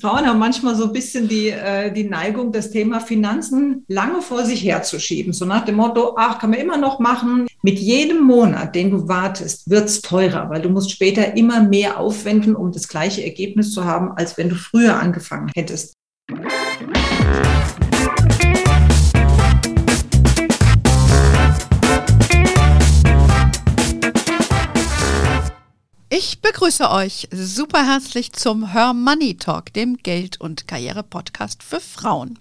Frauen haben manchmal so ein bisschen die, äh, die Neigung, das Thema Finanzen lange vor sich herzuschieben. So nach dem Motto, ach, kann man immer noch machen. Mit jedem Monat, den du wartest, wird es teurer, weil du musst später immer mehr aufwenden, um das gleiche Ergebnis zu haben, als wenn du früher angefangen hättest. Ich begrüße euch super herzlich zum Her Money Talk, dem Geld- und Karriere-Podcast für Frauen.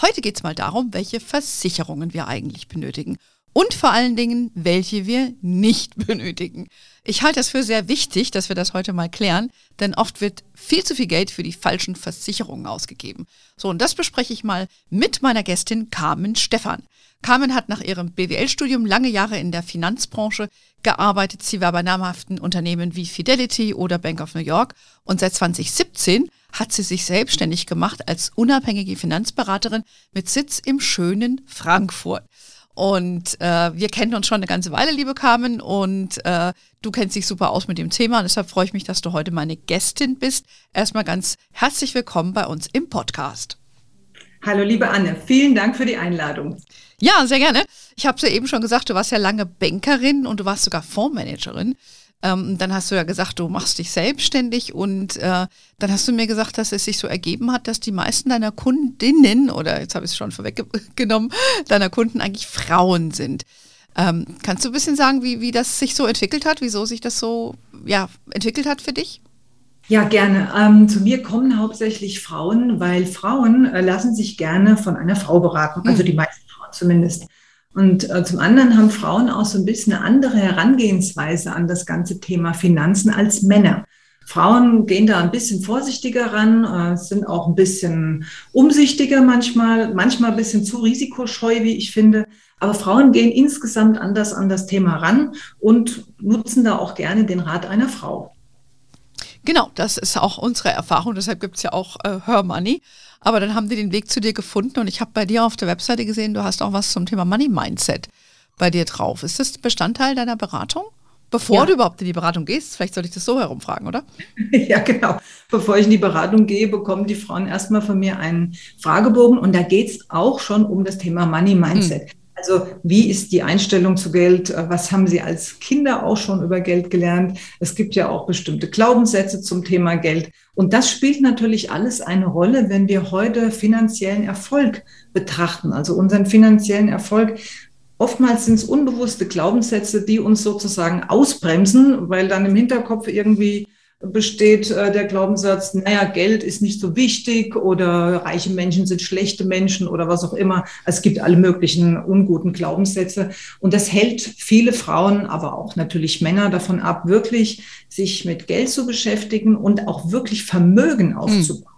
Heute geht es mal darum, welche Versicherungen wir eigentlich benötigen und vor allen Dingen, welche wir nicht benötigen. Ich halte es für sehr wichtig, dass wir das heute mal klären, denn oft wird viel zu viel Geld für die falschen Versicherungen ausgegeben. So, und das bespreche ich mal mit meiner Gästin Carmen Stephan. Carmen hat nach ihrem BWL-Studium lange Jahre in der Finanzbranche gearbeitet. Sie war bei namhaften Unternehmen wie Fidelity oder Bank of New York und seit 2017 hat sie sich selbstständig gemacht als unabhängige Finanzberaterin mit Sitz im schönen Frankfurt. Und äh, wir kennen uns schon eine ganze Weile, liebe Carmen, und äh, du kennst dich super aus mit dem Thema. Und deshalb freue ich mich, dass du heute meine Gästin bist. Erstmal ganz herzlich willkommen bei uns im Podcast. Hallo, liebe Anne, vielen Dank für die Einladung. Ja, sehr gerne. Ich habe es ja eben schon gesagt, du warst ja lange Bankerin und du warst sogar Fondsmanagerin. Ähm, dann hast du ja gesagt, du machst dich selbstständig und äh, dann hast du mir gesagt, dass es sich so ergeben hat, dass die meisten deiner Kundinnen, oder jetzt habe ich es schon vorweggenommen, deiner Kunden eigentlich Frauen sind. Ähm, kannst du ein bisschen sagen, wie, wie das sich so entwickelt hat, wieso sich das so ja, entwickelt hat für dich? Ja, gerne. Ähm, zu mir kommen hauptsächlich Frauen, weil Frauen äh, lassen sich gerne von einer Frau beraten, also hm. die meisten zumindest. Und äh, zum anderen haben Frauen auch so ein bisschen eine andere Herangehensweise an das ganze Thema Finanzen als Männer. Frauen gehen da ein bisschen vorsichtiger ran, äh, sind auch ein bisschen umsichtiger manchmal, manchmal ein bisschen zu risikoscheu, wie ich finde. Aber Frauen gehen insgesamt anders an das Thema ran und nutzen da auch gerne den Rat einer Frau. Genau, das ist auch unsere Erfahrung. Deshalb gibt es ja auch äh, Her Money. Aber dann haben die den Weg zu dir gefunden und ich habe bei dir auf der Webseite gesehen, du hast auch was zum Thema Money Mindset bei dir drauf. Ist das Bestandteil deiner Beratung? Bevor ja. du überhaupt in die Beratung gehst, vielleicht sollte ich das so herumfragen, oder? Ja, genau. Bevor ich in die Beratung gehe, bekommen die Frauen erstmal von mir einen Fragebogen und da geht es auch schon um das Thema Money Mindset. Hm. Also wie ist die Einstellung zu Geld? Was haben Sie als Kinder auch schon über Geld gelernt? Es gibt ja auch bestimmte Glaubenssätze zum Thema Geld. Und das spielt natürlich alles eine Rolle, wenn wir heute finanziellen Erfolg betrachten, also unseren finanziellen Erfolg. Oftmals sind es unbewusste Glaubenssätze, die uns sozusagen ausbremsen, weil dann im Hinterkopf irgendwie besteht äh, der Glaubenssatz, naja, Geld ist nicht so wichtig oder reiche Menschen sind schlechte Menschen oder was auch immer. Es gibt alle möglichen unguten Glaubenssätze. Und das hält viele Frauen, aber auch natürlich Männer davon ab, wirklich sich mit Geld zu beschäftigen und auch wirklich Vermögen hm. aufzubauen.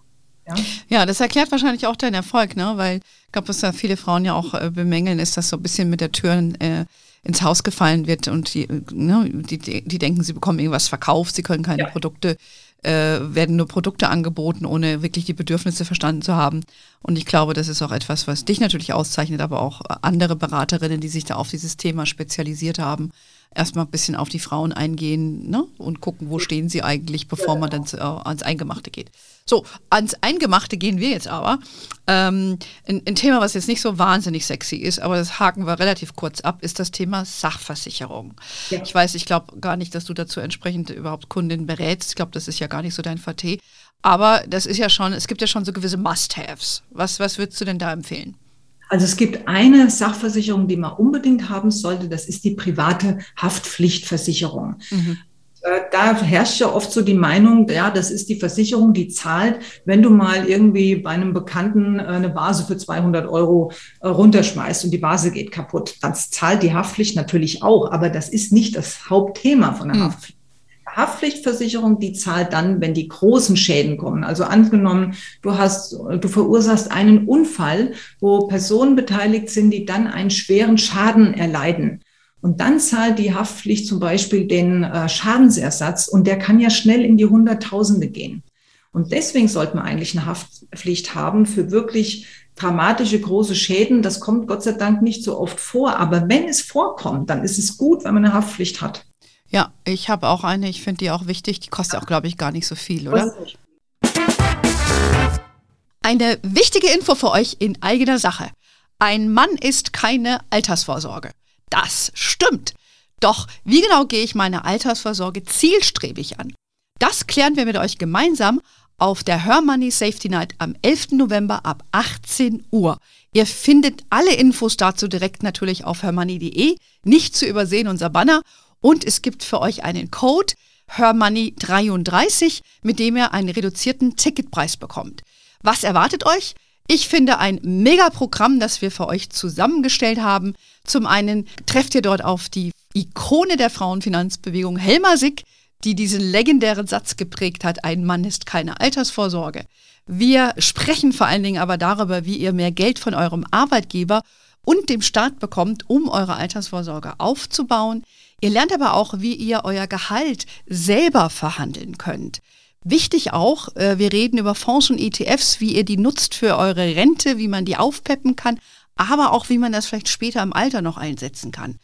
Ja? ja, das erklärt wahrscheinlich auch deinen Erfolg, ne? weil ich glaube, was da viele Frauen ja auch äh, bemängeln, ist, dass so ein bisschen mit der Tür äh, ins Haus gefallen wird und die, ne, die, die denken, sie bekommen irgendwas verkauft, sie können keine ja. Produkte, äh, werden nur Produkte angeboten, ohne wirklich die Bedürfnisse verstanden zu haben. Und ich glaube, das ist auch etwas, was dich natürlich auszeichnet, aber auch andere Beraterinnen, die sich da auf dieses Thema spezialisiert haben, erstmal ein bisschen auf die Frauen eingehen ne? und gucken, wo stehen sie eigentlich, bevor man dann äh, ans Eingemachte geht. So, ans Eingemachte gehen wir jetzt aber. Ähm, ein, ein, Thema, was jetzt nicht so wahnsinnig sexy ist, aber das haken wir relativ kurz ab, ist das Thema Sachversicherung. Ja. Ich weiß, ich glaube gar nicht, dass du dazu entsprechend überhaupt Kundinnen berätst. Ich glaube, das ist ja gar nicht so dein VT. Aber das ist ja schon, es gibt ja schon so gewisse Must-Haves. Was, was würdest du denn da empfehlen? Also es gibt eine Sachversicherung, die man unbedingt haben sollte, das ist die private Haftpflichtversicherung. Mhm. Da herrscht ja oft so die Meinung, ja, das ist die Versicherung, die zahlt, wenn du mal irgendwie bei einem Bekannten äh, eine Vase für 200 Euro äh, runterschmeißt und die Vase geht kaputt. Das zahlt die Haftpflicht natürlich auch, aber das ist nicht das Hauptthema von der mhm. Haftpflicht. Haftpflichtversicherung, die zahlt dann, wenn die großen Schäden kommen. Also angenommen, du hast, du verursachst einen Unfall, wo Personen beteiligt sind, die dann einen schweren Schaden erleiden. Und dann zahlt die Haftpflicht zum Beispiel den äh, Schadensersatz und der kann ja schnell in die Hunderttausende gehen. Und deswegen sollte man eigentlich eine Haftpflicht haben für wirklich dramatische große Schäden. Das kommt Gott sei Dank nicht so oft vor. Aber wenn es vorkommt, dann ist es gut, wenn man eine Haftpflicht hat. Ja, ich habe auch eine, ich finde die auch wichtig. Die kostet auch, glaube ich, gar nicht so viel, oder? Eine wichtige Info für euch in eigener Sache. Ein Mann ist keine Altersvorsorge. Das stimmt. Doch wie genau gehe ich meine Altersvorsorge zielstrebig an? Das klären wir mit euch gemeinsam auf der Hermoney Safety Night am 11. November ab 18 Uhr. Ihr findet alle Infos dazu direkt natürlich auf hermoney.de. Nicht zu übersehen unser Banner. Und es gibt für euch einen Code HerMoney33, mit dem ihr einen reduzierten Ticketpreis bekommt. Was erwartet euch? Ich finde ein Mega-Programm, das wir für euch zusammengestellt haben. Zum einen trefft ihr dort auf die Ikone der Frauenfinanzbewegung Helma Sick, die diesen legendären Satz geprägt hat, ein Mann ist keine Altersvorsorge. Wir sprechen vor allen Dingen aber darüber, wie ihr mehr Geld von eurem Arbeitgeber und dem Staat bekommt, um eure Altersvorsorge aufzubauen. Ihr lernt aber auch, wie ihr euer Gehalt selber verhandeln könnt. Wichtig auch, äh, wir reden über Fonds und ETFs, wie ihr die nutzt für eure Rente, wie man die aufpeppen kann, aber auch wie man das vielleicht später im Alter noch einsetzen kann.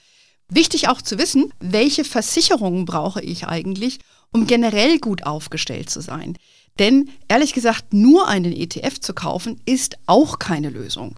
Wichtig auch zu wissen, welche Versicherungen brauche ich eigentlich, um generell gut aufgestellt zu sein. Denn ehrlich gesagt, nur einen ETF zu kaufen, ist auch keine Lösung.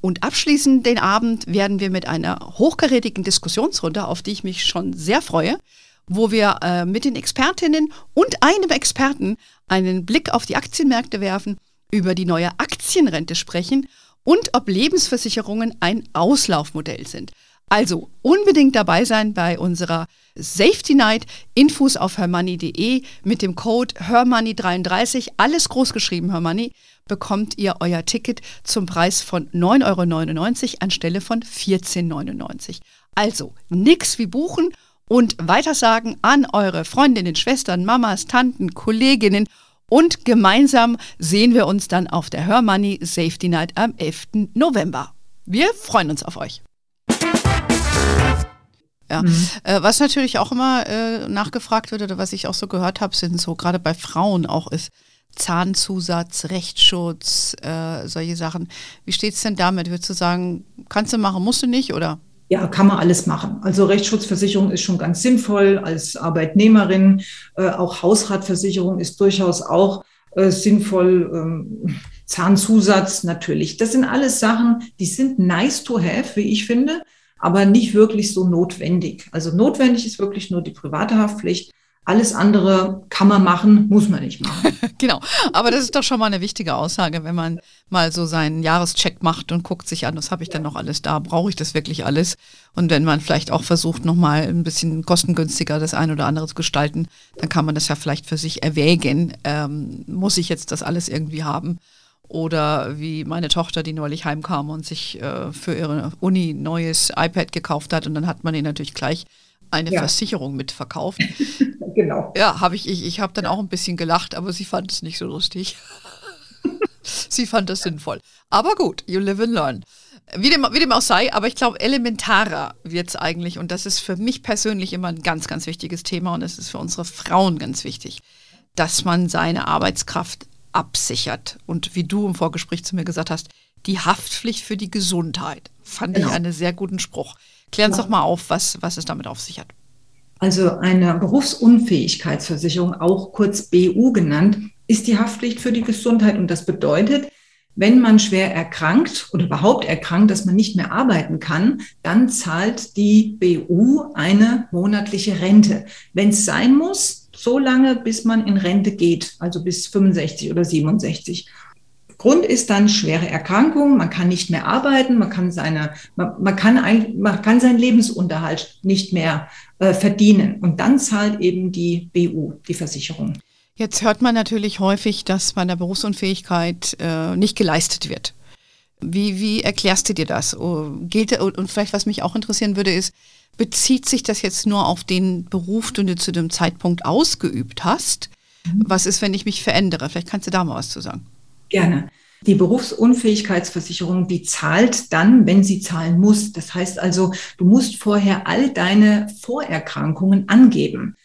Und abschließend den Abend werden wir mit einer hochkarätigen Diskussionsrunde, auf die ich mich schon sehr freue, wo wir äh, mit den Expertinnen und einem Experten einen Blick auf die Aktienmärkte werfen, über die neue Aktienrente sprechen und ob Lebensversicherungen ein Auslaufmodell sind. Also unbedingt dabei sein bei unserer Safety Night. Infos auf hermoney.de mit dem Code HERMONEY33, alles groß geschrieben Hermoney, bekommt ihr euer Ticket zum Preis von 9,99 Euro anstelle von 14,99 Euro. Also nix wie buchen und weitersagen an eure Freundinnen, Schwestern, Mamas, Tanten, Kolleginnen und gemeinsam sehen wir uns dann auf der Hörmoney Safety Night am 11. November. Wir freuen uns auf euch. Ja. Mhm. Äh, was natürlich auch immer äh, nachgefragt wird oder was ich auch so gehört habe, sind so gerade bei Frauen auch ist Zahnzusatz, Rechtsschutz, äh, solche Sachen. Wie steht es denn damit? Würdest du sagen, kannst du machen, musst du nicht oder? Ja, kann man alles machen. Also Rechtsschutzversicherung ist schon ganz sinnvoll als Arbeitnehmerin. Äh, auch Hausratversicherung ist durchaus auch äh, sinnvoll. Ähm, Zahnzusatz natürlich. Das sind alles Sachen, die sind nice to have, wie ich finde aber nicht wirklich so notwendig. Also notwendig ist wirklich nur die private Haftpflicht. Alles andere kann man machen, muss man nicht machen. genau. Aber das ist doch schon mal eine wichtige Aussage, wenn man mal so seinen Jahrescheck macht und guckt sich an, was habe ich denn noch alles da? Brauche ich das wirklich alles? Und wenn man vielleicht auch versucht, nochmal ein bisschen kostengünstiger das ein oder andere zu gestalten, dann kann man das ja vielleicht für sich erwägen. Ähm, muss ich jetzt das alles irgendwie haben? Oder wie meine Tochter, die neulich heimkam und sich äh, für ihre Uni neues iPad gekauft hat und dann hat man ihr natürlich gleich eine ja. Versicherung mitverkauft. genau. Ja, habe ich, ich, ich habe dann auch ein bisschen gelacht, aber sie fand es nicht so lustig. sie fand das sinnvoll. Aber gut, you live and learn. Wie dem, wie dem auch sei, aber ich glaube, elementarer wird es eigentlich, und das ist für mich persönlich immer ein ganz, ganz wichtiges Thema und es ist für unsere Frauen ganz wichtig, dass man seine Arbeitskraft absichert. Und wie du im Vorgespräch zu mir gesagt hast, die Haftpflicht für die Gesundheit. Fand genau. ich einen sehr guten Spruch. Klär uns ja. doch mal auf, was, was es damit auf sich hat. Also eine Berufsunfähigkeitsversicherung, auch kurz BU genannt, ist die Haftpflicht für die Gesundheit. Und das bedeutet, wenn man schwer erkrankt oder überhaupt erkrankt, dass man nicht mehr arbeiten kann, dann zahlt die BU eine monatliche Rente. Wenn es sein muss, so lange, bis man in Rente geht, also bis 65 oder 67. Grund ist dann schwere Erkrankung, man kann nicht mehr arbeiten, man kann, seine, man, man kann, ein, man kann seinen Lebensunterhalt nicht mehr äh, verdienen. Und dann zahlt eben die BU, die Versicherung. Jetzt hört man natürlich häufig, dass bei der Berufsunfähigkeit äh, nicht geleistet wird. Wie, wie erklärst du dir das? Oh, gilt, und vielleicht, was mich auch interessieren würde, ist, bezieht sich das jetzt nur auf den Beruf, den du zu dem Zeitpunkt ausgeübt hast? Mhm. Was ist, wenn ich mich verändere? Vielleicht kannst du da mal was zu sagen. Gerne. Die Berufsunfähigkeitsversicherung, die zahlt dann, wenn sie zahlen muss. Das heißt also, du musst vorher all deine Vorerkrankungen angeben.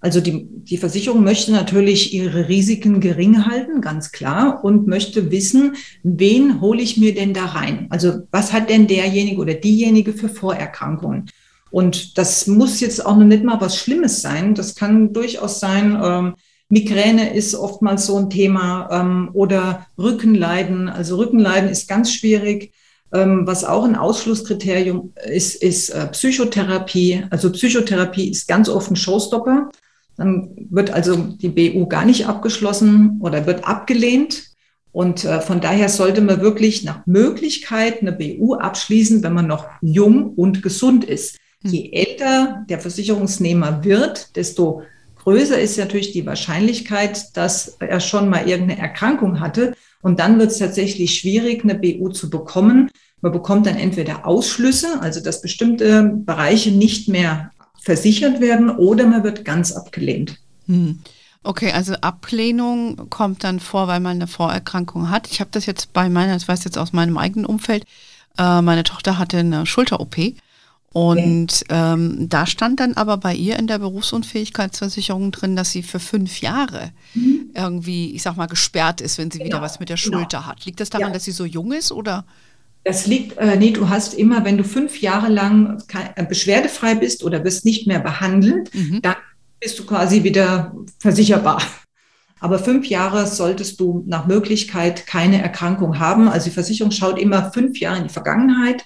Also die, die Versicherung möchte natürlich ihre Risiken gering halten, ganz klar, und möchte wissen, wen hole ich mir denn da rein? Also was hat denn derjenige oder diejenige für Vorerkrankungen? Und das muss jetzt auch noch nicht mal was Schlimmes sein. Das kann durchaus sein, ähm, Migräne ist oftmals so ein Thema ähm, oder Rückenleiden. Also Rückenleiden ist ganz schwierig. Ähm, was auch ein Ausschlusskriterium ist, ist äh, Psychotherapie. Also Psychotherapie ist ganz oft ein Showstopper. Dann wird also die BU gar nicht abgeschlossen oder wird abgelehnt. Und äh, von daher sollte man wirklich nach Möglichkeit eine BU abschließen, wenn man noch jung und gesund ist. Hm. Je älter der Versicherungsnehmer wird, desto größer ist natürlich die Wahrscheinlichkeit, dass er schon mal irgendeine Erkrankung hatte. Und dann wird es tatsächlich schwierig, eine BU zu bekommen. Man bekommt dann entweder Ausschlüsse, also dass bestimmte Bereiche nicht mehr versichert werden, oder man wird ganz abgelehnt. Hm. Okay, also Ablehnung kommt dann vor, weil man eine Vorerkrankung hat. Ich habe das jetzt bei meiner, das weiß jetzt aus meinem eigenen Umfeld, äh, meine Tochter hatte eine Schulter-OP und ähm, da stand dann aber bei ihr in der Berufsunfähigkeitsversicherung drin, dass sie für fünf Jahre mhm. irgendwie, ich sag mal, gesperrt ist, wenn sie genau. wieder was mit der genau. Schulter genau. hat. Liegt das daran, ja. dass sie so jung ist oder? Das liegt, äh, nee, du hast immer, wenn du fünf Jahre lang äh, beschwerdefrei bist oder wirst nicht mehr behandelt, mhm. dann bist du quasi wieder versicherbar. Aber fünf Jahre solltest du nach Möglichkeit keine Erkrankung haben. Also die Versicherung schaut immer fünf Jahre in die Vergangenheit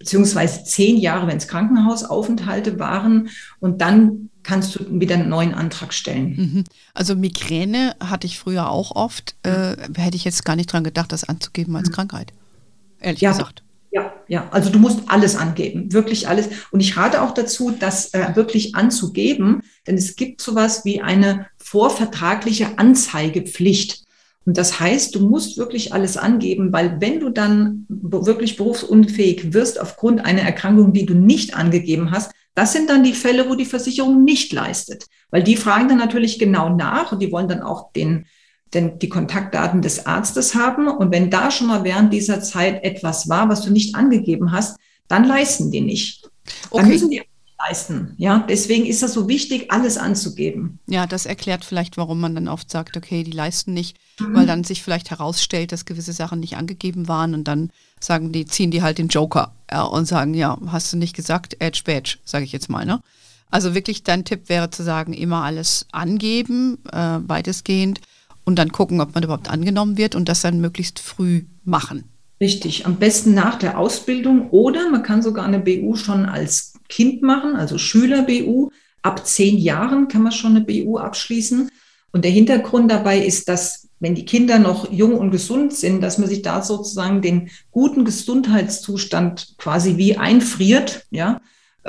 beziehungsweise zehn Jahre, wenn es Krankenhausaufenthalte waren. Und dann kannst du wieder einen neuen Antrag stellen. Mhm. Also Migräne hatte ich früher auch oft. Äh, hätte ich jetzt gar nicht dran gedacht, das anzugeben als mhm. Krankheit. Ehrlich ja. gesagt. Ja, ja, also du musst alles angeben, wirklich alles. Und ich rate auch dazu, das äh, wirklich anzugeben, denn es gibt sowas wie eine vorvertragliche Anzeigepflicht. Und das heißt, du musst wirklich alles angeben, weil wenn du dann wirklich berufsunfähig wirst aufgrund einer Erkrankung, die du nicht angegeben hast, das sind dann die Fälle, wo die Versicherung nicht leistet. Weil die fragen dann natürlich genau nach und die wollen dann auch den, den, die Kontaktdaten des Arztes haben. Und wenn da schon mal während dieser Zeit etwas war, was du nicht angegeben hast, dann leisten die nicht. Dann okay. müssen die leisten. Ja, deswegen ist das so wichtig, alles anzugeben. Ja, das erklärt vielleicht, warum man dann oft sagt, okay, die leisten nicht, mhm. weil dann sich vielleicht herausstellt, dass gewisse Sachen nicht angegeben waren und dann sagen die, ziehen die halt den Joker ja, und sagen, ja, hast du nicht gesagt, Edge Badge, sage ich jetzt mal, ne? Also wirklich, dein Tipp wäre zu sagen, immer alles angeben, äh, weitestgehend und dann gucken, ob man überhaupt angenommen wird und das dann möglichst früh machen. Richtig, am besten nach der Ausbildung oder man kann sogar eine BU schon als Kind machen, also Schüler-BU. Ab zehn Jahren kann man schon eine BU abschließen. Und der Hintergrund dabei ist, dass wenn die Kinder noch jung und gesund sind, dass man sich da sozusagen den guten Gesundheitszustand quasi wie einfriert, ja,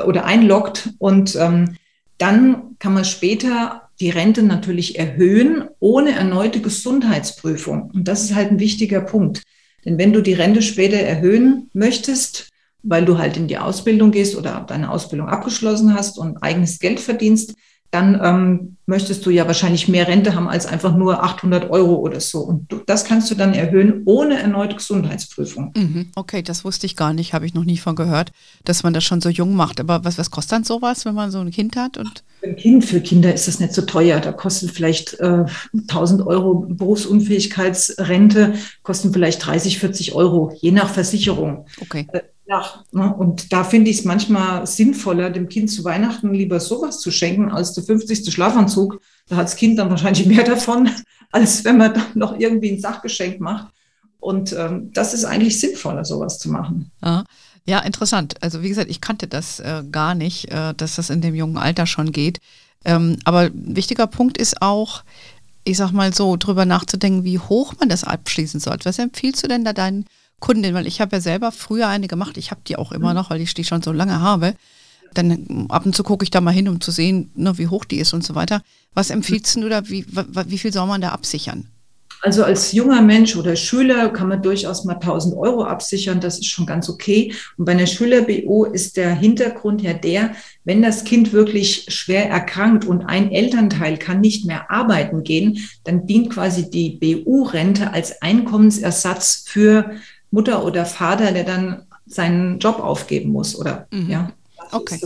oder einloggt. Und ähm, dann kann man später die Rente natürlich erhöhen ohne erneute Gesundheitsprüfung. Und das ist halt ein wichtiger Punkt. Denn wenn du die Rente später erhöhen möchtest, weil du halt in die Ausbildung gehst oder deine Ausbildung abgeschlossen hast und eigenes Geld verdienst, dann ähm, möchtest du ja wahrscheinlich mehr Rente haben als einfach nur 800 Euro oder so. Und du, das kannst du dann erhöhen ohne erneute Gesundheitsprüfung. Mhm. Okay, das wusste ich gar nicht, habe ich noch nie von gehört, dass man das schon so jung macht. Aber was, was kostet dann sowas, wenn man so ein Kind hat? Und für ein Kind, für Kinder ist das nicht so teuer. Da kostet vielleicht äh, 1000 Euro Berufsunfähigkeitsrente, kosten vielleicht 30, 40 Euro, je nach Versicherung. Okay. Äh, ja, ne? und da finde ich es manchmal sinnvoller, dem Kind zu Weihnachten lieber sowas zu schenken als der 50. Schlafanzug. Da hat das Kind dann wahrscheinlich mehr davon, als wenn man dann noch irgendwie ein Sachgeschenk macht. Und ähm, das ist eigentlich sinnvoller, sowas zu machen. Ja. Ja, interessant. Also wie gesagt, ich kannte das äh, gar nicht, äh, dass das in dem jungen Alter schon geht. Ähm, aber ein wichtiger Punkt ist auch, ich sag mal so, drüber nachzudenken, wie hoch man das abschließen sollte. Was empfiehlst du denn da deinen Kundin, weil ich habe ja selber früher eine gemacht, ich habe die auch immer mhm. noch, weil ich die schon so lange habe. Dann ab und zu gucke ich da mal hin, um zu sehen, ne, wie hoch die ist und so weiter. Was empfiehlst du da, wie, wie viel soll man da absichern? Also als junger Mensch oder Schüler kann man durchaus mal 1000 Euro absichern. Das ist schon ganz okay. Und bei einer Schüler-BO ist der Hintergrund ja der, wenn das Kind wirklich schwer erkrankt und ein Elternteil kann nicht mehr arbeiten gehen, dann dient quasi die BU-Rente als Einkommensersatz für Mutter oder Vater, der dann seinen Job aufgeben muss oder mhm. ja. Okay.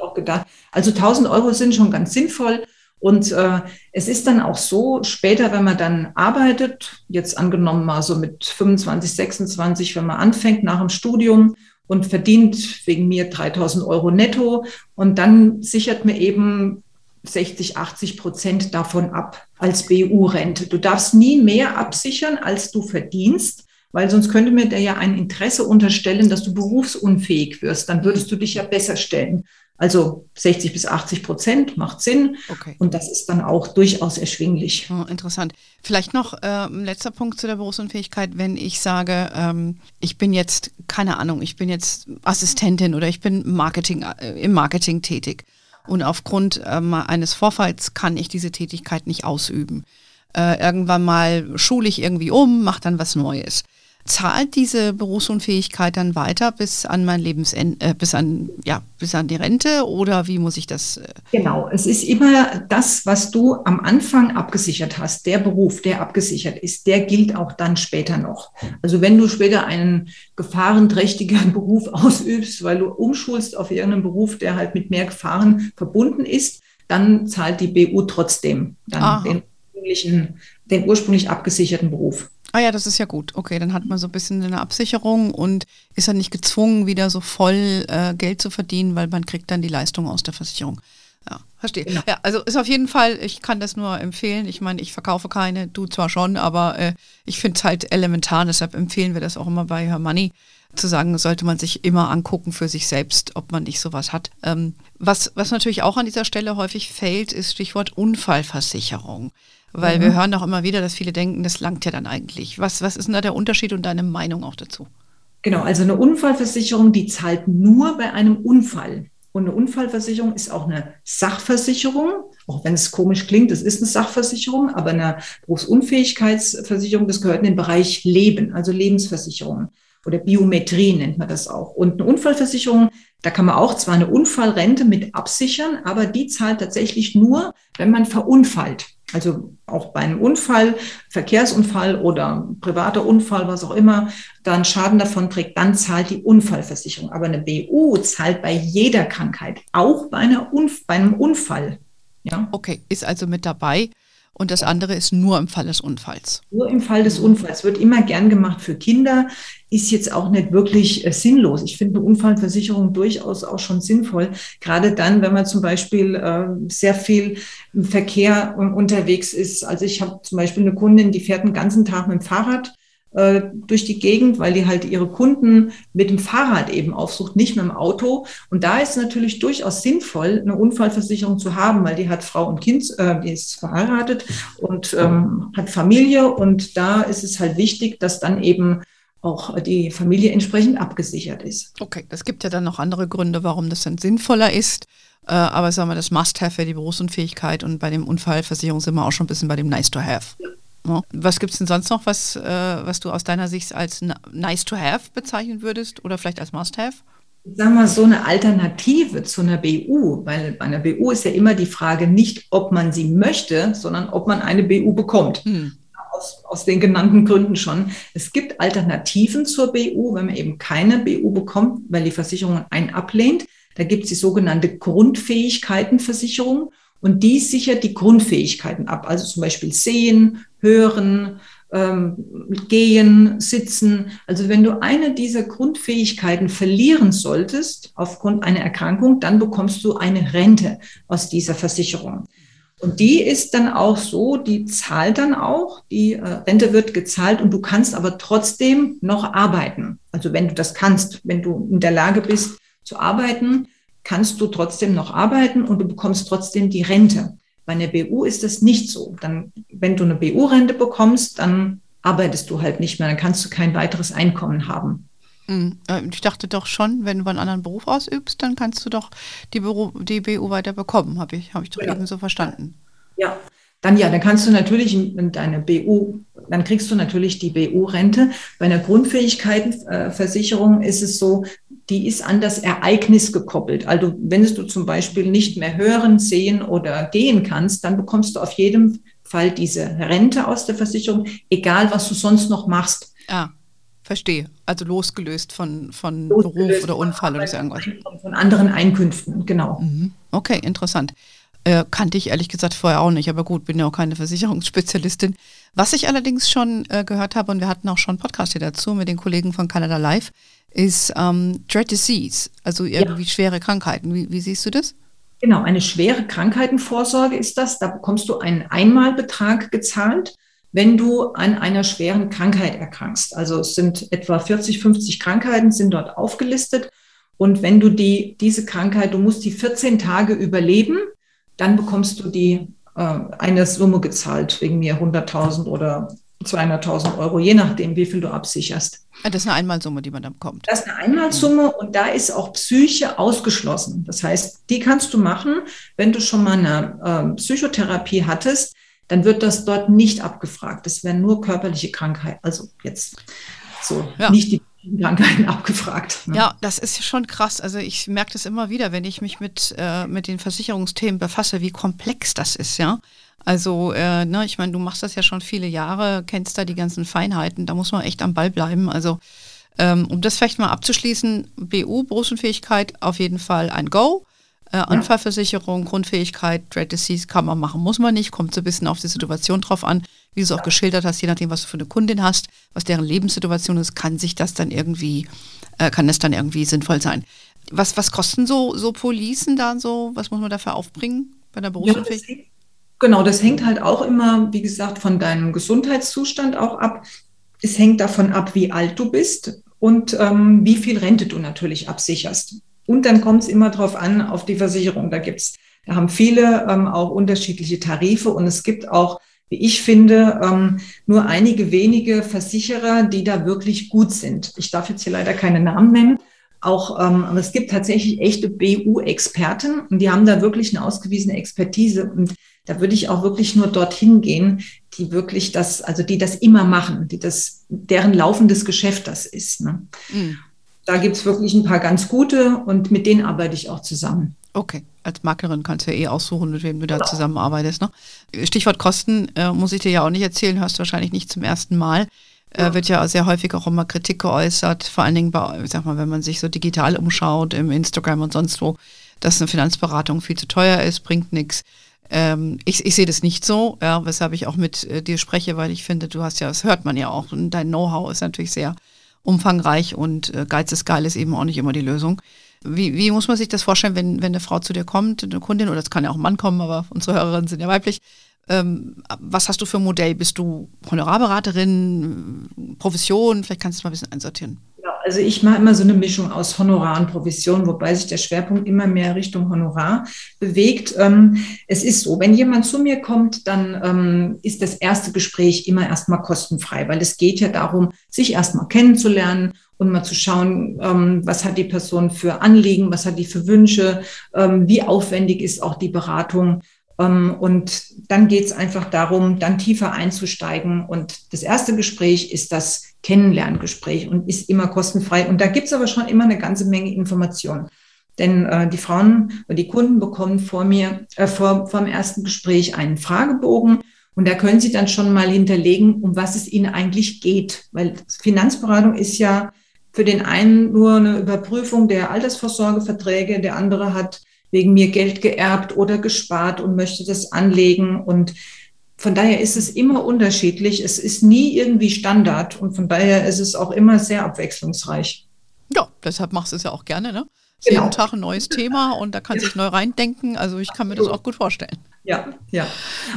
Auch gedacht. Also 1000 Euro sind schon ganz sinnvoll. Und äh, es ist dann auch so, später, wenn man dann arbeitet, jetzt angenommen mal so mit 25, 26, wenn man anfängt nach dem Studium und verdient wegen mir 3000 Euro netto und dann sichert mir eben 60, 80 Prozent davon ab als BU-Rente. Du darfst nie mehr absichern, als du verdienst, weil sonst könnte mir der ja ein Interesse unterstellen, dass du berufsunfähig wirst. Dann würdest du dich ja besser stellen. Also 60 bis 80 Prozent macht Sinn. Okay. Und das ist dann auch durchaus erschwinglich. Oh, interessant. Vielleicht noch äh, ein letzter Punkt zu der Berufsunfähigkeit. Wenn ich sage, ähm, ich bin jetzt, keine Ahnung, ich bin jetzt Assistentin oder ich bin Marketing, äh, im Marketing tätig. Und aufgrund äh, eines Vorfalls kann ich diese Tätigkeit nicht ausüben. Äh, irgendwann mal schule ich irgendwie um, mache dann was Neues zahlt diese Berufsunfähigkeit dann weiter bis an mein Lebensende, äh, bis an, ja, bis an die Rente oder wie muss ich das? Äh genau, es ist immer das, was du am Anfang abgesichert hast, der Beruf, der abgesichert ist, der gilt auch dann später noch. Also wenn du später einen gefahrenträchtigen Beruf ausübst, weil du umschulst auf irgendeinen Beruf, der halt mit mehr Gefahren verbunden ist, dann zahlt die BU trotzdem dann den ursprünglichen, den ursprünglich abgesicherten Beruf. Ah ja, das ist ja gut. Okay, dann hat man so ein bisschen eine Absicherung und ist dann nicht gezwungen, wieder so voll äh, Geld zu verdienen, weil man kriegt dann die Leistung aus der Versicherung. Ja, verstehe. Genau. Ja, also ist auf jeden Fall, ich kann das nur empfehlen. Ich meine, ich verkaufe keine, du zwar schon, aber äh, ich finde es halt elementar, deshalb empfehlen wir das auch immer bei Her Money, zu sagen, sollte man sich immer angucken für sich selbst, ob man nicht sowas hat. Ähm, was, was natürlich auch an dieser Stelle häufig fällt, ist Stichwort Unfallversicherung. Weil mhm. wir hören auch immer wieder, dass viele denken, das langt ja dann eigentlich. Was, was ist denn da der Unterschied und deine Meinung auch dazu? Genau, also eine Unfallversicherung, die zahlt nur bei einem Unfall. Und eine Unfallversicherung ist auch eine Sachversicherung, auch wenn es komisch klingt, es ist eine Sachversicherung, aber eine Berufsunfähigkeitsversicherung, das gehört in den Bereich Leben, also Lebensversicherung oder Biometrie nennt man das auch. Und eine Unfallversicherung, da kann man auch zwar eine Unfallrente mit absichern, aber die zahlt tatsächlich nur, wenn man verunfallt. Also auch bei einem Unfall, Verkehrsunfall oder privater Unfall, was auch immer, dann Schaden davon trägt, dann zahlt die Unfallversicherung. Aber eine BU zahlt bei jeder Krankheit, auch bei, einer Unf bei einem Unfall. Ja? Okay, ist also mit dabei. Und das andere ist nur im Fall des Unfalls. Nur im Fall des Unfalls. Wird immer gern gemacht für Kinder, ist jetzt auch nicht wirklich äh, sinnlos. Ich finde eine Unfallversicherung durchaus auch schon sinnvoll. Gerade dann, wenn man zum Beispiel äh, sehr viel im Verkehr unterwegs ist. Also ich habe zum Beispiel eine Kundin, die fährt den ganzen Tag mit dem Fahrrad äh, durch die Gegend, weil die halt ihre Kunden mit dem Fahrrad eben aufsucht, nicht mit dem Auto. Und da ist natürlich durchaus sinnvoll, eine Unfallversicherung zu haben, weil die hat Frau und Kind, äh, die ist verheiratet und ähm, hat Familie. Und da ist es halt wichtig, dass dann eben auch die Familie entsprechend abgesichert ist. Okay, es gibt ja dann noch andere Gründe, warum das dann sinnvoller ist. Äh, aber sagen wir, das Must-Have wäre die Berufsunfähigkeit und bei dem Unfallversicherung sind wir auch schon ein bisschen bei dem Nice-to-Have. Was gibt es denn sonst noch, was, äh, was du aus deiner Sicht als nice to have bezeichnen würdest oder vielleicht als must have? Sag mal, so eine Alternative zu einer BU, weil bei einer BU ist ja immer die Frage nicht, ob man sie möchte, sondern ob man eine BU bekommt. Hm. Aus, aus den genannten Gründen schon. Es gibt Alternativen zur BU, wenn man eben keine BU bekommt, weil die Versicherung einen ablehnt. Da gibt es die sogenannte Grundfähigkeitenversicherung. Und die sichert die Grundfähigkeiten ab, also zum Beispiel sehen, hören, ähm, gehen, sitzen. Also wenn du eine dieser Grundfähigkeiten verlieren solltest aufgrund einer Erkrankung, dann bekommst du eine Rente aus dieser Versicherung. Und die ist dann auch so, die zahlt dann auch, die äh, Rente wird gezahlt und du kannst aber trotzdem noch arbeiten. Also wenn du das kannst, wenn du in der Lage bist zu arbeiten, kannst du trotzdem noch arbeiten und du bekommst trotzdem die Rente. Bei einer BU ist das nicht so. Dann, wenn du eine BU-Rente bekommst, dann arbeitest du halt nicht mehr, dann kannst du kein weiteres Einkommen haben. Hm, äh, ich dachte doch schon, wenn du einen anderen Beruf ausübst, dann kannst du doch die, Beruf, die BU weiter bekommen, habe ich, hab ich doch ja. eben so verstanden. Ja, dann ja, dann kannst du natürlich deine BU, dann kriegst du natürlich die BU-Rente. Bei einer Grundfähigkeitenversicherung ist es so, die ist an das Ereignis gekoppelt. Also wenn du zum Beispiel nicht mehr hören, sehen oder gehen kannst, dann bekommst du auf jeden Fall diese Rente aus der Versicherung, egal was du sonst noch machst. Ah, verstehe. Also losgelöst von, von losgelöst Beruf oder Unfall oder so irgendwas. Von anderen Einkünften, genau. Mhm. Okay, interessant. Äh, kannte ich ehrlich gesagt vorher auch nicht, aber gut, bin ja auch keine Versicherungsspezialistin. Was ich allerdings schon äh, gehört habe, und wir hatten auch schon einen Podcast hier dazu mit den Kollegen von Canada Live, ist ähm, Dread Disease, also irgendwie ja. schwere Krankheiten. Wie, wie, siehst du das? Genau, eine schwere Krankheitenvorsorge ist das. Da bekommst du einen Einmalbetrag gezahlt, wenn du an einer schweren Krankheit erkrankst. Also es sind etwa 40, 50 Krankheiten sind dort aufgelistet. Und wenn du die, diese Krankheit, du musst die 14 Tage überleben, dann bekommst du die eine Summe gezahlt, wegen mir 100.000 oder 200.000 Euro, je nachdem, wie viel du absicherst. Ah, das ist eine Einmalsumme, die man dann bekommt. Das ist eine Einmalsumme und da ist auch Psyche ausgeschlossen. Das heißt, die kannst du machen, wenn du schon mal eine äh, Psychotherapie hattest, dann wird das dort nicht abgefragt. Das wären nur körperliche Krankheiten. Also jetzt so, ja. nicht die Krankheiten abgefragt. Ne? Ja, das ist schon krass. Also ich merke das immer wieder, wenn ich mich mit, äh, mit den Versicherungsthemen befasse, wie komplex das ist, ja. Also, äh, ne, ich meine, du machst das ja schon viele Jahre, kennst da die ganzen Feinheiten, da muss man echt am Ball bleiben. Also, ähm, um das vielleicht mal abzuschließen, BU, Berufsunfähigkeit, auf jeden Fall ein Go. Äh, Unfallversicherung, Grundfähigkeit, Dread Disease kann man machen, muss man nicht, kommt so ein bisschen auf die Situation drauf an, wie du es auch geschildert hast, je nachdem, was du für eine Kundin hast, was deren Lebenssituation ist, kann sich das dann irgendwie, äh, kann das dann irgendwie sinnvoll sein. Was, was kosten so, so Policen da so? Was muss man dafür aufbringen bei der Berufsunfähigkeit? Ja, Genau, das hängt halt auch immer, wie gesagt, von deinem Gesundheitszustand auch ab. Es hängt davon ab, wie alt du bist und ähm, wie viel Rente du natürlich absicherst. Und dann kommt es immer darauf an, auf die Versicherung. Da gibt's, da haben viele ähm, auch unterschiedliche Tarife und es gibt auch, wie ich finde, ähm, nur einige wenige Versicherer, die da wirklich gut sind. Ich darf jetzt hier leider keine Namen nennen. Auch, ähm, aber es gibt tatsächlich echte BU-Experten und die haben da wirklich eine ausgewiesene Expertise. Und da würde ich auch wirklich nur dorthin gehen, die wirklich das, also die das immer machen, die das, deren laufendes Geschäft das ist. Ne? Mhm. Da gibt es wirklich ein paar ganz gute und mit denen arbeite ich auch zusammen. Okay, als Maklerin kannst du ja eh aussuchen, mit wem du da genau. zusammenarbeitest. Ne? Stichwort Kosten äh, muss ich dir ja auch nicht erzählen, hörst du wahrscheinlich nicht zum ersten Mal. Äh, wird ja sehr häufig auch immer Kritik geäußert, vor allen Dingen bei, ich sag mal, wenn man sich so digital umschaut, im Instagram und sonst wo, dass eine Finanzberatung viel zu teuer ist, bringt nichts. Ähm, ich, ich sehe das nicht so, ja, weshalb ich auch mit äh, dir spreche, weil ich finde, du hast ja, das hört man ja auch, und dein Know-how ist natürlich sehr umfangreich und äh, Geiz ist geil ist eben auch nicht immer die Lösung. Wie, wie muss man sich das vorstellen, wenn, wenn eine Frau zu dir kommt, eine Kundin, oder es kann ja auch ein Mann kommen, aber unsere Hörerinnen sind ja weiblich. Ähm, was hast du für ein Modell? Bist du Honorarberaterin, Profession? Vielleicht kannst du es mal ein bisschen einsortieren. Also ich mache immer so eine Mischung aus Honorar und Provision, wobei sich der Schwerpunkt immer mehr Richtung Honorar bewegt. Ähm, es ist so, wenn jemand zu mir kommt, dann ähm, ist das erste Gespräch immer erstmal kostenfrei, weil es geht ja darum, sich erstmal kennenzulernen und mal zu schauen, ähm, was hat die Person für Anliegen, was hat die für Wünsche, wie aufwendig ist auch die Beratung. Und dann geht es einfach darum, dann tiefer einzusteigen. Und das erste Gespräch ist das Kennenlerngespräch und ist immer kostenfrei. Und da gibt es aber schon immer eine ganze Menge Informationen. Denn äh, die Frauen und die Kunden bekommen vor mir, äh, vor, vor dem ersten Gespräch einen Fragebogen. Und da können Sie dann schon mal hinterlegen, um was es Ihnen eigentlich geht. Weil Finanzberatung ist ja für den einen nur eine Überprüfung der Altersvorsorgeverträge, der andere hat wegen mir Geld geerbt oder gespart und möchte das anlegen. Und von daher ist es immer unterschiedlich. Es ist nie irgendwie Standard und von daher ist es auch immer sehr abwechslungsreich. Ja, deshalb machst du es ja auch gerne, ne? Genau. Jeden Tag ein neues Thema und da kann sich neu reindenken. Also ich kann mir das auch gut vorstellen. Ja, ja.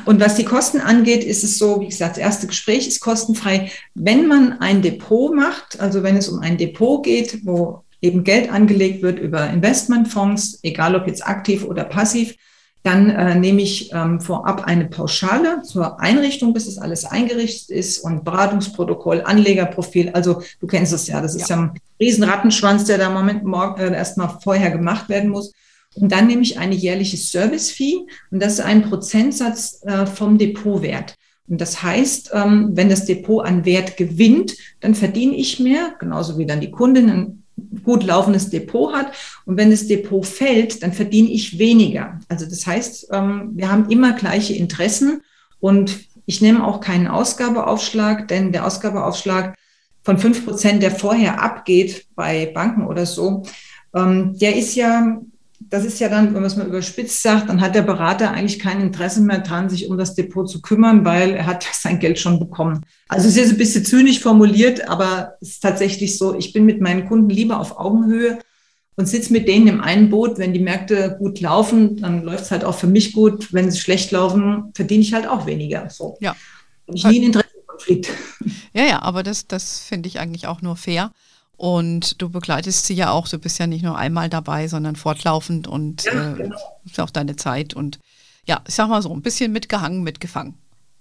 Und was die Kosten angeht, ist es so, wie gesagt, das erste Gespräch ist kostenfrei. Wenn man ein Depot macht, also wenn es um ein Depot geht, wo eben Geld angelegt wird über Investmentfonds, egal ob jetzt aktiv oder passiv, dann äh, nehme ich ähm, vorab eine Pauschale zur Einrichtung, bis das alles eingerichtet ist und Beratungsprotokoll, Anlegerprofil. Also du kennst es ja, das ist ja, ja ein Riesenrattenschwanz, der da Moment morgen äh, erstmal vorher gemacht werden muss. Und dann nehme ich eine jährliche Service-Fee und das ist ein Prozentsatz äh, vom Depotwert. Und das heißt, ähm, wenn das Depot an Wert gewinnt, dann verdiene ich mehr, genauso wie dann die Kundin gut laufendes Depot hat. Und wenn das Depot fällt, dann verdiene ich weniger. Also das heißt, ähm, wir haben immer gleiche Interessen und ich nehme auch keinen Ausgabeaufschlag, denn der Ausgabeaufschlag von fünf Prozent, der vorher abgeht bei Banken oder so, ähm, der ist ja das ist ja dann, wenn man es mal überspitzt sagt, dann hat der Berater eigentlich kein Interesse mehr dran, sich um das Depot zu kümmern, weil er hat sein Geld schon bekommen. Also es ist ein bisschen zynisch formuliert, aber es ist tatsächlich so, ich bin mit meinen Kunden lieber auf Augenhöhe und sitze mit denen im einen Boot. Wenn die Märkte gut laufen, dann läuft es halt auch für mich gut. Wenn sie schlecht laufen, verdiene ich halt auch weniger. So. Ja. ich nie einen Interessenkonflikt. Ja, ja, aber das, das finde ich eigentlich auch nur fair. Und du begleitest sie ja auch, du bist ja nicht nur einmal dabei, sondern fortlaufend und ja, äh, genau. ist auch deine Zeit. Und ja, ich sag mal so, ein bisschen mitgehangen, mitgefangen.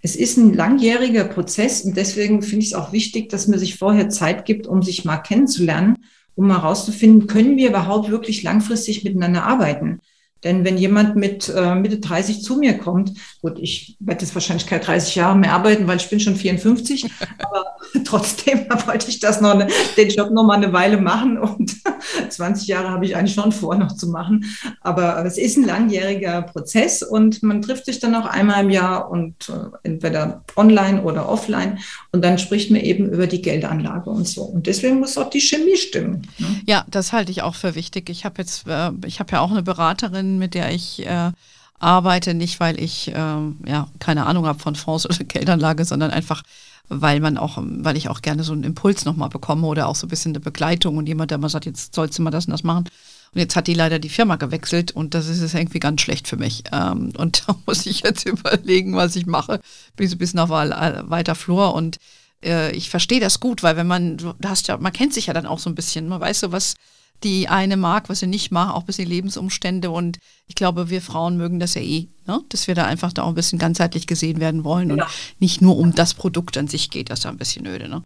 Es ist ein langjähriger Prozess und deswegen finde ich es auch wichtig, dass man sich vorher Zeit gibt, um sich mal kennenzulernen, um mal herauszufinden, können wir überhaupt wirklich langfristig miteinander arbeiten? Denn wenn jemand mit äh, Mitte 30 zu mir kommt, gut, ich werde jetzt wahrscheinlich keine 30 Jahre mehr arbeiten, weil ich bin schon 54, aber trotzdem wollte ich das noch, eine, den Job noch mal eine Weile machen und 20 Jahre habe ich eigentlich schon vor, noch zu machen. Aber es ist ein langjähriger Prozess und man trifft sich dann auch einmal im Jahr und äh, entweder online oder offline und dann spricht man eben über die Geldanlage und so. Und deswegen muss auch die Chemie stimmen. Ne? Ja, das halte ich auch für wichtig. Ich habe jetzt, äh, ich habe ja auch eine Beraterin, Partnerin, mit der ich äh, arbeite, nicht weil ich äh, ja keine Ahnung habe von Fonds oder Geldanlage, sondern einfach weil man auch, weil ich auch gerne so einen Impuls nochmal bekomme oder auch so ein bisschen eine Begleitung und jemand, der mal sagt, jetzt sollst du mal das und das machen. Und jetzt hat die leider die Firma gewechselt und das ist irgendwie ganz schlecht für mich. Ähm, und da muss ich jetzt überlegen, was ich mache. Bin so ein bisschen auf weiter Flur und äh, ich verstehe das gut, weil wenn man, du hast ja, man kennt sich ja dann auch so ein bisschen, man weiß so, was, die eine mag, was sie nicht mag, auch ein bisschen Lebensumstände. Und ich glaube, wir Frauen mögen das ja eh, ne? dass wir da einfach da auch ein bisschen ganzheitlich gesehen werden wollen und nicht nur um das Produkt an sich geht. Das ist ja ein bisschen öde. Ne?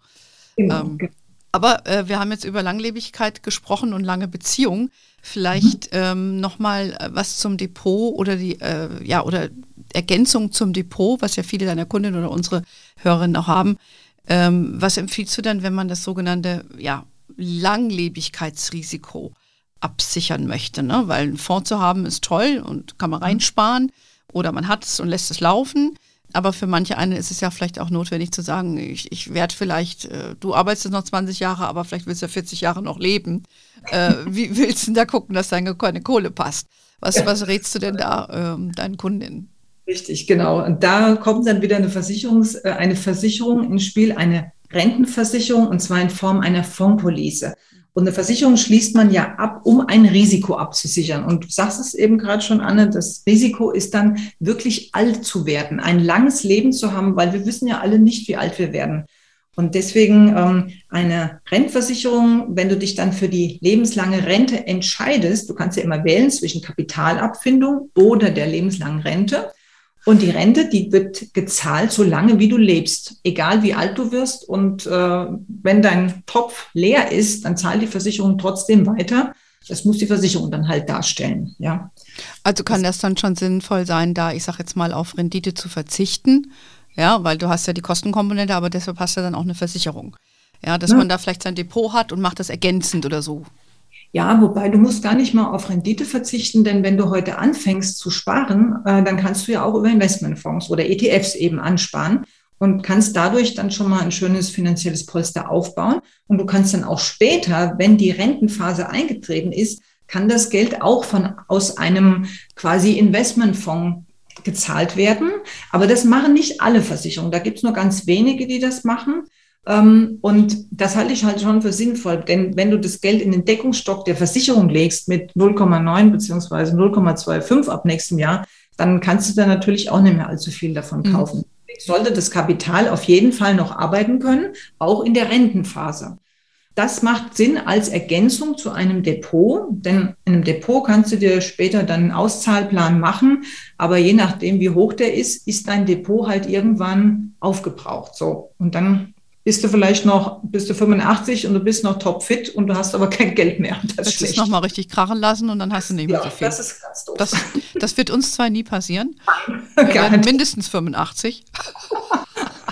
Genau. Ähm, aber äh, wir haben jetzt über Langlebigkeit gesprochen und lange Beziehungen. Vielleicht mhm. ähm, nochmal äh, was zum Depot oder die, äh, ja, oder Ergänzung zum Depot, was ja viele deiner Kundinnen oder unsere Hörerinnen auch haben. Ähm, was empfiehlst du dann, wenn man das sogenannte, ja, Langlebigkeitsrisiko absichern möchte. Ne? Weil ein Fonds zu haben ist toll und kann man mhm. reinsparen oder man hat es und lässt es laufen. Aber für manche einen ist es ja vielleicht auch notwendig zu sagen, ich, ich werde vielleicht, äh, du arbeitest noch 20 Jahre, aber vielleicht willst du ja 40 Jahre noch leben. Äh, wie willst du denn da gucken, dass deine Kohle passt? Was, ja. was rätst du denn da ähm, deinen Kundinnen? Richtig, genau. Und da kommt dann wieder eine, Versicherungs-, äh, eine Versicherung ins Spiel, eine Rentenversicherung und zwar in Form einer Fondspolice. Und eine Versicherung schließt man ja ab, um ein Risiko abzusichern. Und du sagst es eben gerade schon, Anne, das Risiko ist dann wirklich alt zu werden, ein langes Leben zu haben, weil wir wissen ja alle nicht, wie alt wir werden. Und deswegen ähm, eine Rentenversicherung, wenn du dich dann für die lebenslange Rente entscheidest, du kannst ja immer wählen zwischen Kapitalabfindung oder der lebenslangen Rente. Und die Rente, die wird gezahlt, so lange wie du lebst, egal wie alt du wirst. Und äh, wenn dein Topf leer ist, dann zahlt die Versicherung trotzdem weiter. Das muss die Versicherung dann halt darstellen. Ja. Also kann das dann schon sinnvoll sein, da ich sage jetzt mal auf Rendite zu verzichten, ja, weil du hast ja die Kostenkomponente, aber deshalb hast du dann auch eine Versicherung. Ja, dass ja. man da vielleicht sein Depot hat und macht das ergänzend oder so. Ja, wobei du musst gar nicht mal auf Rendite verzichten, denn wenn du heute anfängst zu sparen, äh, dann kannst du ja auch über Investmentfonds oder ETFs eben ansparen und kannst dadurch dann schon mal ein schönes finanzielles Polster aufbauen. Und du kannst dann auch später, wenn die Rentenphase eingetreten ist, kann das Geld auch von aus einem quasi Investmentfonds gezahlt werden. Aber das machen nicht alle Versicherungen. Da gibt es nur ganz wenige, die das machen. Ähm, und das halte ich halt schon für sinnvoll, denn wenn du das Geld in den Deckungsstock der Versicherung legst mit 0,9 beziehungsweise 0,25 ab nächstem Jahr, dann kannst du da natürlich auch nicht mehr allzu viel davon mhm. kaufen. Mhm. Sollte das Kapital auf jeden Fall noch arbeiten können, auch in der Rentenphase. Das macht Sinn als Ergänzung zu einem Depot, denn in einem Depot kannst du dir später dann einen Auszahlplan machen, aber je nachdem, wie hoch der ist, ist dein Depot halt irgendwann aufgebraucht. So. Und dann bist du vielleicht noch, bist du 85 und du bist noch topfit und du hast aber kein Geld mehr. Das ist schlecht. noch richtig krachen lassen und dann hast du nicht mehr ja, so viel. Das ist ganz doof. Das, das wird uns zwar nie passieren. Wir werden mindestens 85.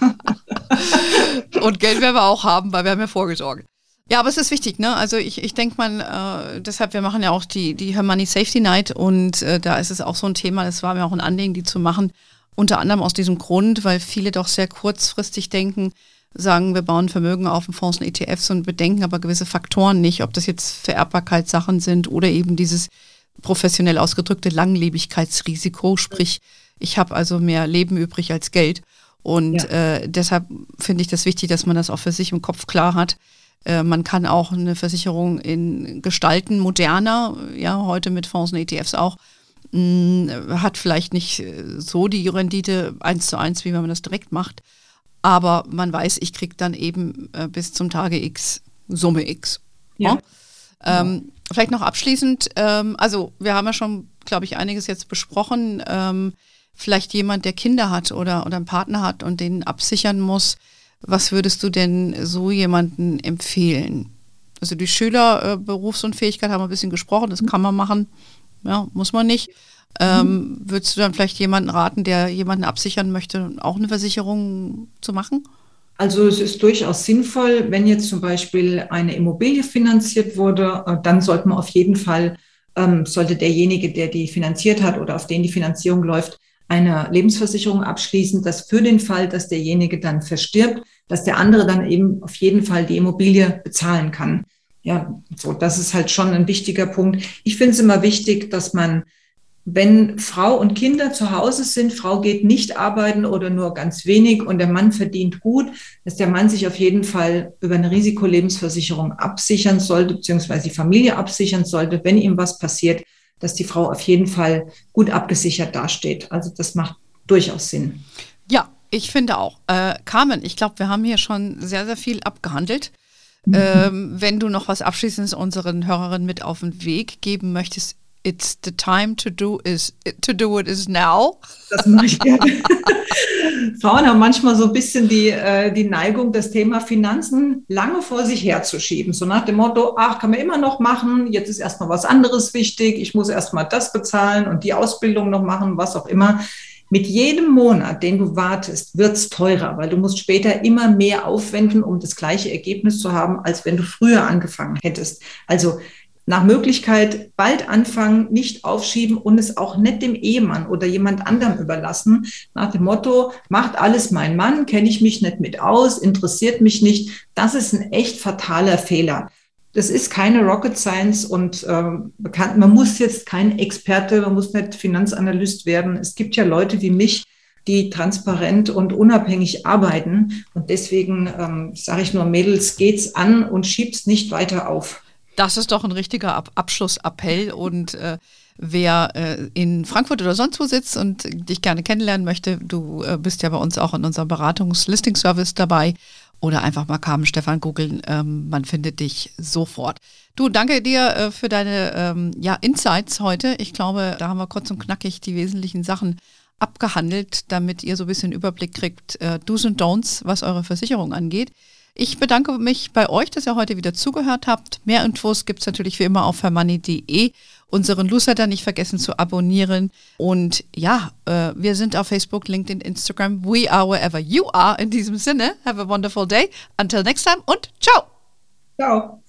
und Geld werden wir auch haben, weil wir haben ja vorgesorgt. Ja, aber es ist wichtig, ne? Also ich, ich denke mal, äh, deshalb, wir machen ja auch die, die Her Money Safety Night und äh, da ist es auch so ein Thema, das war mir auch ein Anliegen, die zu machen. Unter anderem aus diesem Grund, weil viele doch sehr kurzfristig denken, sagen, wir bauen Vermögen auf in Fonds und ETFs und bedenken aber gewisse Faktoren nicht, ob das jetzt Vererbbarkeitssachen sind oder eben dieses professionell ausgedrückte Langlebigkeitsrisiko, sprich, ich habe also mehr Leben übrig als Geld. Und ja. äh, deshalb finde ich das wichtig, dass man das auch für sich im Kopf klar hat. Äh, man kann auch eine Versicherung in gestalten, moderner, ja, heute mit Fonds und ETFs auch, mh, mm, hat vielleicht nicht so die Rendite eins zu eins, wie wenn man das direkt macht. Aber man weiß, ich kriege dann eben äh, bis zum Tage X Summe X. Ja. ja? Ähm, vielleicht noch abschließend, ähm, also wir haben ja schon, glaube ich, einiges jetzt besprochen. Ähm, vielleicht jemand, der Kinder hat oder, oder einen Partner hat und den absichern muss. Was würdest du denn so jemanden empfehlen? Also die Schülerberufsunfähigkeit äh, haben wir ein bisschen gesprochen, das kann man machen, ja, muss man nicht. Ähm, mhm. Würdest du dann vielleicht jemanden raten, der jemanden absichern möchte, auch eine Versicherung zu machen? Also es ist durchaus sinnvoll, wenn jetzt zum Beispiel eine Immobilie finanziert wurde, äh, dann sollte man auf jeden Fall, ähm, sollte derjenige, der die finanziert hat oder auf den die Finanzierung läuft, eine Lebensversicherung abschließen, dass für den Fall, dass derjenige dann verstirbt, dass der andere dann eben auf jeden Fall die Immobilie bezahlen kann. Ja, so, das ist halt schon ein wichtiger Punkt. Ich finde es immer wichtig, dass man wenn Frau und Kinder zu Hause sind, Frau geht nicht arbeiten oder nur ganz wenig und der Mann verdient gut, dass der Mann sich auf jeden Fall über eine Risikolebensversicherung absichern sollte, beziehungsweise die Familie absichern sollte, wenn ihm was passiert, dass die Frau auf jeden Fall gut abgesichert dasteht. Also das macht durchaus Sinn. Ja, ich finde auch. Äh, Carmen, ich glaube, wir haben hier schon sehr, sehr viel abgehandelt. Mhm. Ähm, wenn du noch was Abschließendes unseren Hörerinnen mit auf den Weg geben möchtest, it's the time to do is to do it is now. Das mache ich gerne. Frauen haben manchmal so ein bisschen die, äh, die Neigung, das Thema Finanzen lange vor sich herzuschieben. So nach dem Motto, ach, kann man immer noch machen, jetzt ist erstmal was anderes wichtig, ich muss erstmal das bezahlen und die Ausbildung noch machen, was auch immer. Mit jedem Monat, den du wartest, wird es teurer, weil du musst später immer mehr aufwenden, um das gleiche Ergebnis zu haben, als wenn du früher angefangen hättest. Also nach Möglichkeit bald anfangen, nicht aufschieben und es auch nicht dem Ehemann oder jemand anderem überlassen. Nach dem Motto, macht alles mein Mann, kenne ich mich nicht mit aus, interessiert mich nicht. Das ist ein echt fataler Fehler. Das ist keine Rocket Science und äh, bekannt. Man muss jetzt kein Experte, man muss nicht Finanzanalyst werden. Es gibt ja Leute wie mich, die transparent und unabhängig arbeiten. Und deswegen ähm, sage ich nur, Mädels, geht's an und schiebt's nicht weiter auf. Das ist doch ein richtiger Ab Abschlussappell und äh, wer äh, in Frankfurt oder sonst wo sitzt und dich gerne kennenlernen möchte, du äh, bist ja bei uns auch in unserem Beratungs-Listing-Service dabei oder einfach mal Carmen Stefan googeln, ähm, man findet dich sofort. Du, danke dir äh, für deine ähm, ja, Insights heute. Ich glaube, da haben wir kurz und knackig die wesentlichen Sachen abgehandelt, damit ihr so ein bisschen Überblick kriegt, äh, Do's und Don'ts, was eure Versicherung angeht. Ich bedanke mich bei euch, dass ihr heute wieder zugehört habt. Mehr Infos gibt es natürlich wie immer auf hermoney.de. Unseren Newsletter nicht vergessen zu abonnieren. Und ja, äh, wir sind auf Facebook, LinkedIn, Instagram. We are wherever you are. In diesem Sinne, have a wonderful day. Until next time und ciao. Ciao.